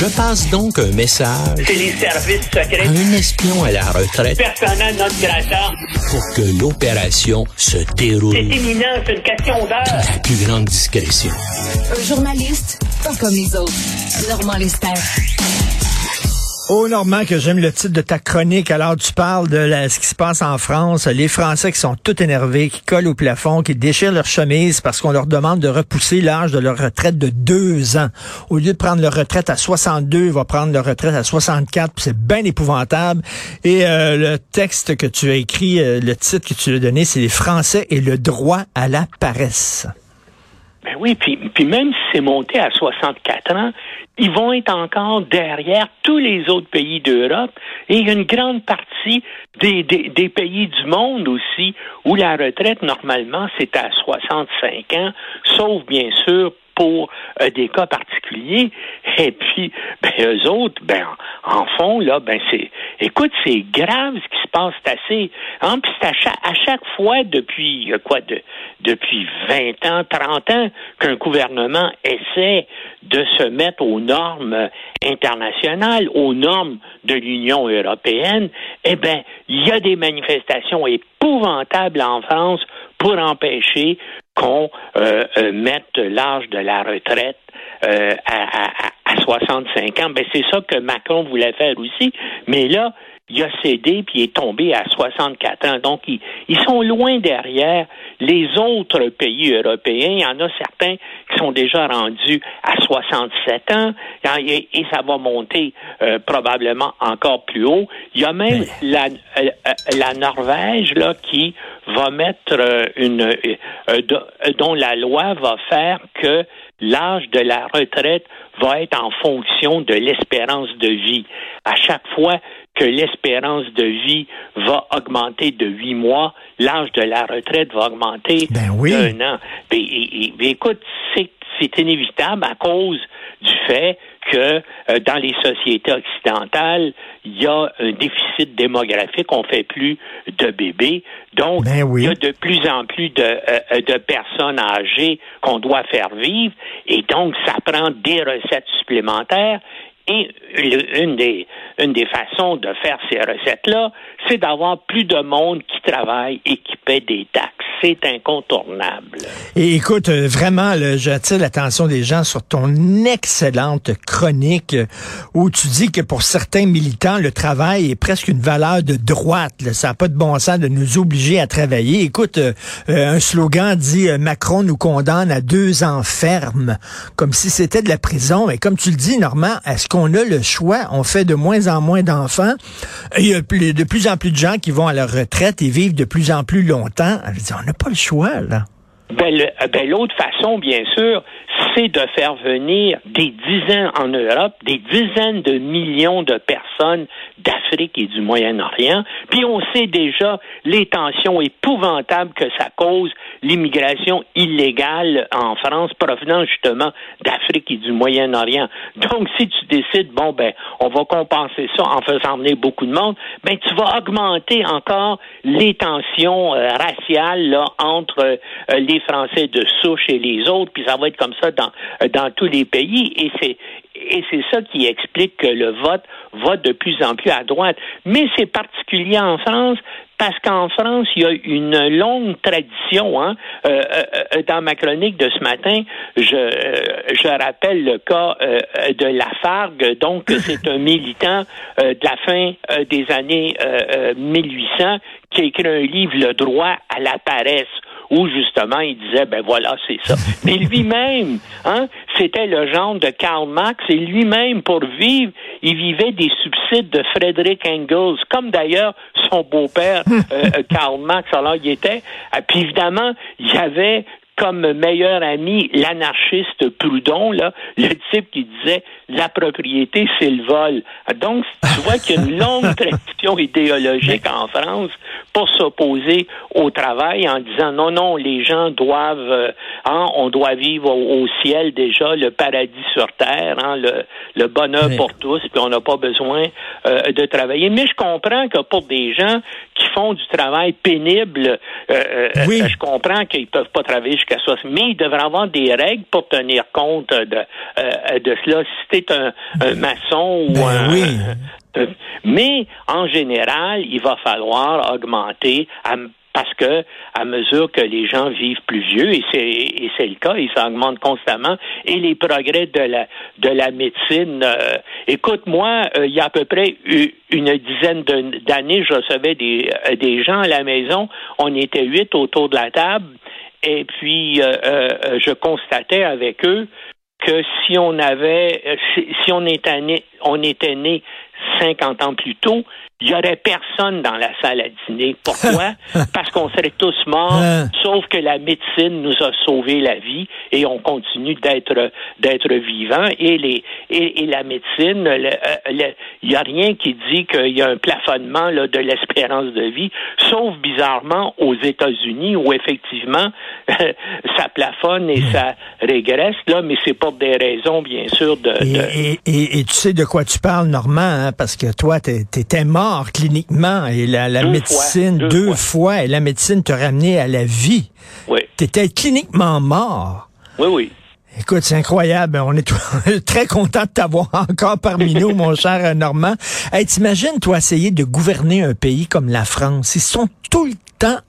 Je passe donc un message. C'est les services secrets. Un espion à la retraite. Personnel notre grata. Pour que l'opération se déroule. C'est imminent, c'est une question d'heure. La plus grande discrétion. Un journaliste, pas comme les autres. Normand Lester. Oh Normand, que j'aime le titre de ta chronique. Alors tu parles de ce qui se passe en France, les Français qui sont tout énervés, qui collent au plafond, qui déchirent leur chemise parce qu'on leur demande de repousser l'âge de leur retraite de deux ans. Au lieu de prendre leur retraite à 62, ils vont prendre leur retraite à 64. C'est bien épouvantable. Et euh, le texte que tu as écrit, euh, le titre que tu as donné, c'est les Français et le droit à la paresse. Ben oui, puis, puis même si c'est monté à 64 ans, ils vont être encore derrière tous les autres pays d'Europe. Et une grande partie des, des, pays du monde aussi où la retraite, normalement, c'est à 65 ans, sauf bien sûr pour euh, des cas particuliers. Et puis, ben, eux autres, ben, en fond, là, ben, c'est, écoute, c'est grave ce qui se passe, assez, hein, puis à chaque, fois depuis, euh, quoi, de, depuis 20 ans, 30 ans, qu'un gouvernement essaie de se mettre aux normes internationales, aux normes de l'Union européenne, eh ben, il y a des manifestations épouvantables en France pour empêcher qu'on euh, euh, mette l'âge de la retraite euh, à, à, à, 65 ans. Ben, c'est ça que Macron voulait faire aussi. Mais là, il a cédé puis il est tombé à 64 ans. Donc, ils, ils, sont loin derrière les autres pays européens. Il y en a certains qui sont déjà rendus à 67 ans et, ça va monter euh, probablement encore plus haut. Il y a même la, euh, la Norvège là qui va mettre euh, une dont la loi va faire que l'âge de la retraite va être en fonction de l'espérance de vie. À chaque fois que l'espérance de vie va augmenter de huit mois, l'âge de la retraite va augmenter ben d'un an. Ben, écoute, c'est inévitable à cause du fait que euh, dans les sociétés occidentales, il y a un déficit démographique, on fait plus de bébés, donc ben il y a de plus en plus de, euh, de personnes âgées qu'on doit faire vivre, et donc ça prend des recettes supplémentaires. Une des, une des façons de faire ces recettes-là, c'est d'avoir plus de monde qui travaille et qui paie des taxes c'est incontournable. Et écoute, euh, vraiment, j'attire l'attention des gens sur ton excellente chronique où tu dis que pour certains militants, le travail est presque une valeur de droite. Ça n'a pas de bon sens de nous obliger à travailler. Écoute, euh, euh, un slogan dit Macron nous condamne à deux ans ferme, comme si c'était de la prison. Et comme tu le dis, Normand, est-ce qu'on a le choix? On fait de moins en moins d'enfants. Il y a de plus en plus de gens qui vont à leur retraite et vivent de plus en plus longtemps. On pas le choix, là. Ben, euh, ben, l'autre façon, bien sûr, c'est de faire venir des dizaines en Europe, des dizaines de millions de personnes d'Afrique et du Moyen-Orient. Puis on sait déjà les tensions épouvantables que ça cause, l'immigration illégale en France provenant justement d'Afrique et du Moyen-Orient. Donc si tu décides, bon, ben, on va compenser ça en faisant venir beaucoup de monde, ben, tu vas augmenter encore les tensions euh, raciales là, entre euh, les Français de souche et les autres, puis ça va être comme ça dans, dans tous les pays. Et c'est et c'est ça qui explique que le vote va de plus en plus à droite. Mais c'est particulier en France parce qu'en France, il y a une longue tradition. Hein. Euh, euh, euh, dans ma chronique de ce matin, je, je rappelle le cas de Lafargue. Donc, c'est un militant de la fin des années 1800 qui a écrit un livre, Le droit à la paresse où justement il disait ben voilà c'est ça. Mais lui-même, hein, c'était le genre de Karl Marx et lui-même pour vivre, il vivait des subsides de Frederick Engels, comme d'ailleurs son beau-père euh, euh, Karl Marx. Alors il était, euh, puis évidemment il y avait comme meilleur ami l'anarchiste Proudhon, là, le type qui disait la propriété, c'est le vol. Donc, tu vois qu'il y a une longue tradition idéologique en France pour s'opposer au travail en disant non, non, les gens doivent, euh, hein, on doit vivre au, ciel déjà, le paradis sur terre, hein, le, le bonheur pour tous, puis on n'a pas besoin euh, de travailler. Mais je comprends que pour des gens qui font du travail pénible, euh, je comprends qu'ils peuvent pas travailler jusqu'à 60, mais il devrait avoir des règles pour tenir compte de, de cela. Si tu un, un maçon ou ben un, oui. Mais en général, il va falloir augmenter parce que à mesure que les gens vivent plus vieux et c'est le cas, ils s'augmentent constamment et les progrès de la de la médecine. Euh, écoute, moi, euh, il y a à peu près une dizaine d'années, je recevais des euh, des gens à la maison. On était huit autour de la table et puis je constatais avec eux que si on avait si, si on était né on était né 50 ans plus tôt, il n'y aurait personne dans la salle à dîner. Pourquoi? Parce qu'on serait tous morts, hein? sauf que la médecine nous a sauvé la vie et on continue d'être d'être vivant. Et les et, la médecine, il n'y a rien qui dit qu'il y a un plafonnement là, de l'espérance de vie, sauf bizarrement aux États-Unis où effectivement ça plafonne et ça régresse là, mais c'est pour des raisons bien sûr de. Et, et, tu sais de quoi tu parles, Normand, hein? Parce que toi, t'étais mort cliniquement et la, médecine, deux, fois. et la médecine te ramenait à la vie. Oui. Tu étais cliniquement mort. Oui, oui. Écoute, c'est incroyable. On est très content de t'avoir encore parmi nous, mon cher Normand. Hey, t'imagines, toi, essayer de gouverner un pays comme la France? Ils sont tout le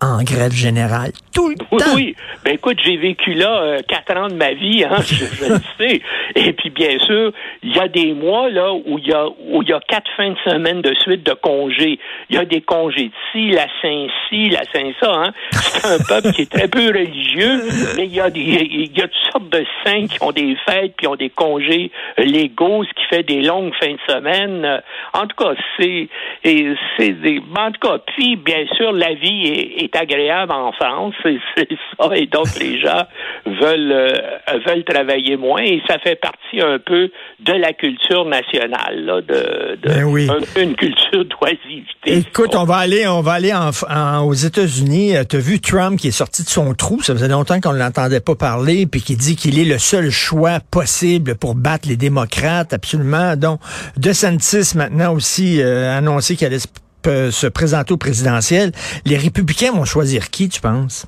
en grève générale. Tout le oui, temps. Oui, ben écoute, j'ai vécu là euh, quatre ans de ma vie, hein, je, le sais. Et puis bien sûr, il y a des mois là où il y a où il y a quatre fins de semaine de suite de congés. Il y a des congés de ci, la Saint-ci, la Saint-ça. Hein. C'est un peuple qui est très peu religieux, mais il y a des il y a toutes sortes de saints qui ont des fêtes puis ont des congés légaux, ce qui fait des longues fins de semaine. En tout cas, c'est c'est des en tout cas, puis bien sûr, la vie est est, agréable en France, c'est ça, et donc les gens veulent euh, veulent travailler moins et ça fait partie un peu de la culture nationale, là, de, de ben une culture d'oisiveté. Écoute, on va aller on va aller en, aux États-Unis. Euh, tu as vu Trump qui est sorti de son trou, ça faisait longtemps qu'on ne l'entendait pas parler, puis qui dit qu'il est le seul choix possible pour battre les démocrates, absolument. Donc, DeSantis maintenant aussi euh, annoncé qu'il allait se se présenter au présidentiel, les républicains vont choisir qui, tu penses?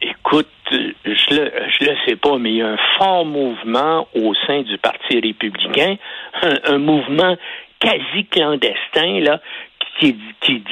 Écoute, je le, je le sais pas, mais il y a un fort mouvement au sein du Parti républicain, un, mouvement quasi clandestin, là, qui,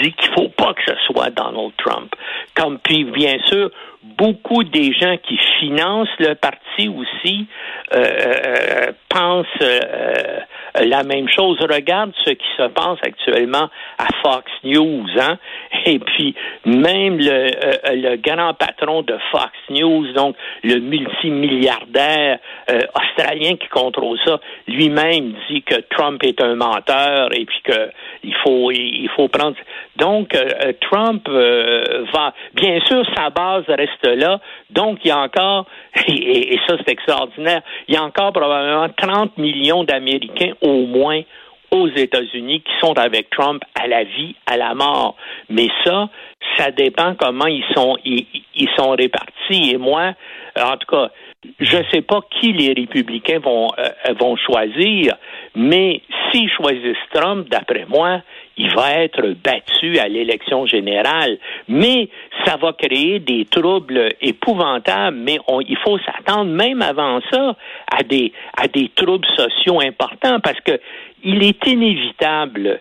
dit qu'il faut pas que ce soit Donald Trump. Comme puis bien sûr, beaucoup des gens qui financent le parti aussi euh, euh pensent euh, la même chose. Regarde ce qui se passe actuellement à Fox News, hein? Et puis même le, euh, le grand patron de Fox News, donc le multimilliardaire euh, australien qui contrôle ça, lui-même dit que Trump est un menteur et puis que il faut faut prendre. Donc euh, Trump va bien sûr sa base reste là. Donc il y a encore et, ça c'est extraordinaire. Il y a encore probablement 30 millions d'Américains au moins aux États-Unis qui sont avec Trump à la vie, à la mort. Mais ça, ça dépend comment ils sont ils, sont répartis. Et moi, en tout cas, je ne sais pas qui les républicains vont euh, vont choisir, mais s'ils choisissent Trump, d'après moi, il va être battu à l'élection générale. Mais ça va créer des troubles épouvantables. Mais il faut s'attendre même avant ça à des à des troubles sociaux importants parce que il est inévitable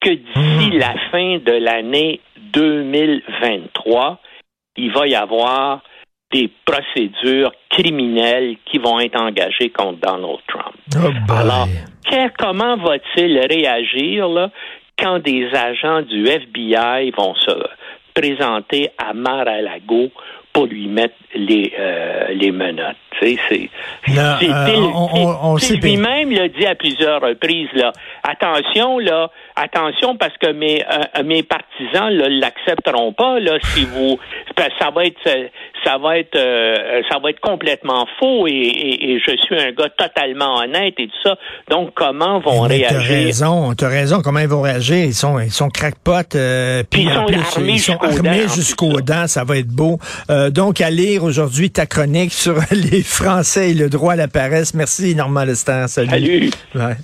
que d'ici hmm. la fin de l'année 2023, il va y avoir des procédures criminelles qui vont être engagées contre Donald Trump. Oh Alors, comment va-t-il réagir là, quand des agents du FBI vont se présenter à Mar-a-Lago pour lui mettre les, euh, les menottes. C'est, c'est, Là, c'est- euh, c'est- on- on- c'est- lui-même l'a dit à plusieurs reprises là. Attention là, attention parce que mes euh, mes partisans là l'accepteront pas là si vous ça va être ça va être euh, ça va être complètement faux et, et, et je suis un gars totalement honnête et tout ça. Donc comment vont Mais T'as réagir? raison, t'as raison. Comment ils vont réagir? Ils sont, ils sont crackpot. euh, Puis ils sont plus, armés ils sont jusqu'aux armés jusqu'aux dents. Ça va être beau. Euh, donc à lire aujourd'hui ta chronique sur les Français et le droit à la paresse. Merci Normand Lester. Salut. Salut. Ouais.